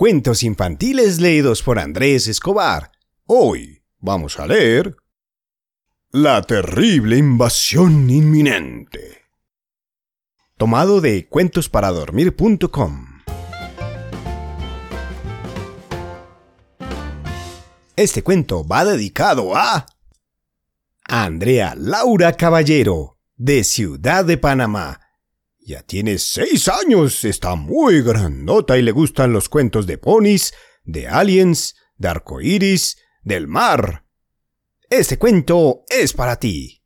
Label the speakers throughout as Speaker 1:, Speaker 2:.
Speaker 1: Cuentos infantiles leídos por Andrés Escobar. Hoy vamos a leer La terrible invasión inminente. Tomado de cuentosparadormir.com. Este cuento va dedicado a Andrea Laura Caballero, de Ciudad de Panamá, ya tiene seis años, está muy grandota y le gustan los cuentos de ponis, de aliens, de arcoíris, del mar. Este cuento es para ti.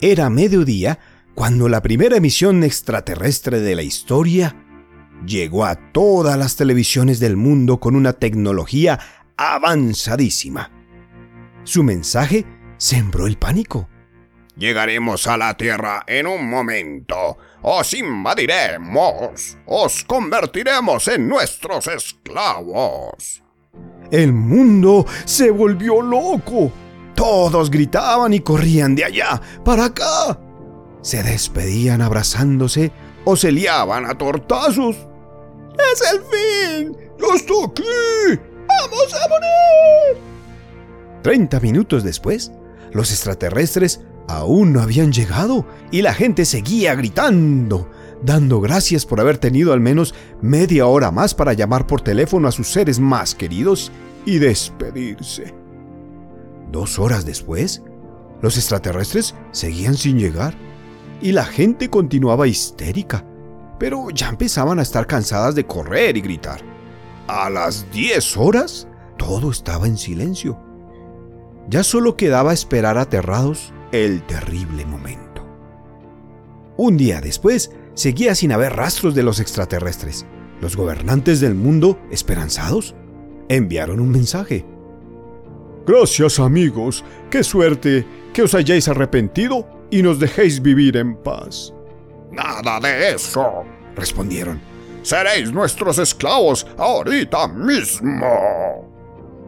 Speaker 1: Era mediodía cuando la primera emisión extraterrestre de la historia llegó a todas las televisiones del mundo con una tecnología avanzadísima. Su mensaje sembró el pánico.
Speaker 2: Llegaremos a la Tierra en un momento. Os invadiremos. Os convertiremos en nuestros esclavos.
Speaker 1: El mundo se volvió loco. Todos gritaban y corrían de allá para acá. Se despedían abrazándose o se liaban a tortazos. ¡Es el fin! ¡Yo estoy aquí! ¡Vamos a morir! Treinta minutos después, los extraterrestres aún no habían llegado y la gente seguía gritando, dando gracias por haber tenido al menos media hora más para llamar por teléfono a sus seres más queridos y despedirse. Dos horas después, los extraterrestres seguían sin llegar y la gente continuaba histérica, pero ya empezaban a estar cansadas de correr y gritar. A las diez horas, todo estaba en silencio. Ya solo quedaba esperar aterrados el terrible momento. Un día después, seguía sin haber rastros de los extraterrestres. Los gobernantes del mundo, esperanzados, enviaron un mensaje. Gracias amigos, qué suerte que os hayáis arrepentido y nos dejéis vivir en paz.
Speaker 2: Nada de eso, respondieron. Seréis nuestros esclavos ahorita mismo.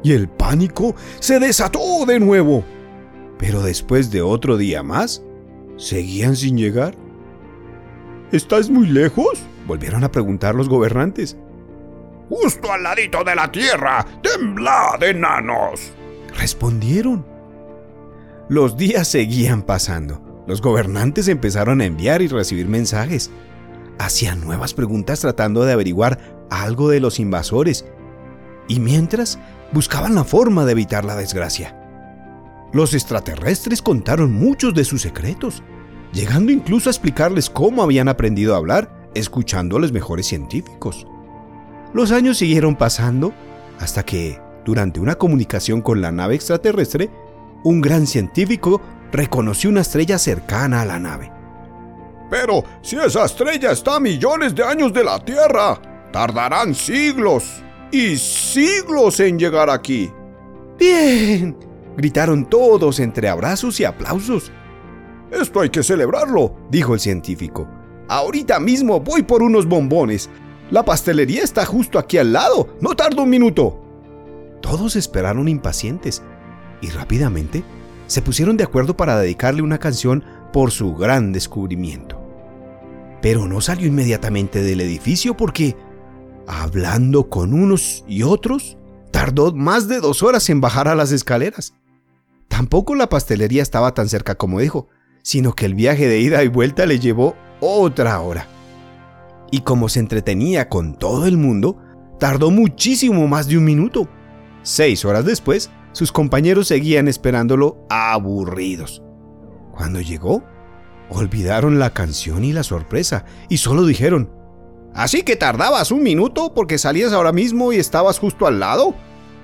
Speaker 1: Y el pánico se desató de nuevo. Pero después de otro día más, seguían sin llegar. ¿Estás muy lejos? Volvieron a preguntar los gobernantes.
Speaker 2: Justo al ladito de la tierra. Temblad, enanos.
Speaker 1: Respondieron. Los días seguían pasando. Los gobernantes empezaron a enviar y recibir mensajes. Hacían nuevas preguntas tratando de averiguar algo de los invasores. Y mientras, buscaban la forma de evitar la desgracia. Los extraterrestres contaron muchos de sus secretos, llegando incluso a explicarles cómo habían aprendido a hablar escuchando a los mejores científicos. Los años siguieron pasando hasta que, durante una comunicación con la nave extraterrestre, un gran científico reconoció una estrella cercana a la nave.
Speaker 2: Pero si esa estrella está a millones de años de la Tierra, tardarán siglos y siglos en llegar aquí.
Speaker 1: Bien, gritaron todos entre abrazos y aplausos.
Speaker 2: Esto hay que celebrarlo, dijo el científico.
Speaker 1: Ahorita mismo voy por unos bombones. La pastelería está justo aquí al lado. No tardo un minuto. Todos esperaron impacientes y rápidamente se pusieron de acuerdo para dedicarle una canción por su gran descubrimiento. Pero no salió inmediatamente del edificio porque, hablando con unos y otros, tardó más de dos horas en bajar a las escaleras. Tampoco la pastelería estaba tan cerca como dijo, sino que el viaje de ida y vuelta le llevó otra hora. Y como se entretenía con todo el mundo, tardó muchísimo más de un minuto. Seis horas después, sus compañeros seguían esperándolo aburridos. Cuando llegó, olvidaron la canción y la sorpresa y solo dijeron, ¿Así que tardabas un minuto porque salías ahora mismo y estabas justo al lado?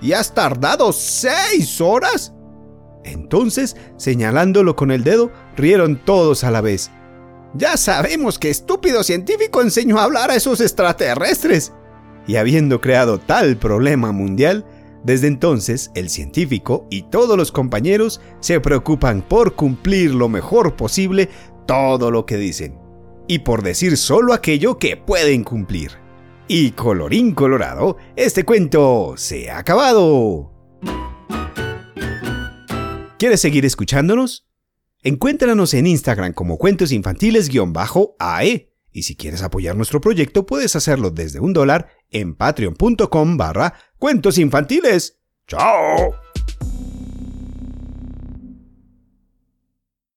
Speaker 1: ¿Y has tardado seis horas? Entonces, señalándolo con el dedo, rieron todos a la vez. Ya sabemos que estúpido científico enseñó a hablar a esos extraterrestres. Y habiendo creado tal problema mundial, desde entonces el científico y todos los compañeros se preocupan por cumplir lo mejor posible todo lo que dicen, y por decir solo aquello que pueden cumplir. Y colorín colorado, este cuento se ha acabado. ¿Quieres seguir escuchándonos? Encuéntranos en Instagram como cuentosinfantiles-AE Y si quieres apoyar nuestro proyecto, puedes hacerlo desde un dólar en patreon.com barra cuentos infantiles. ¡Chao!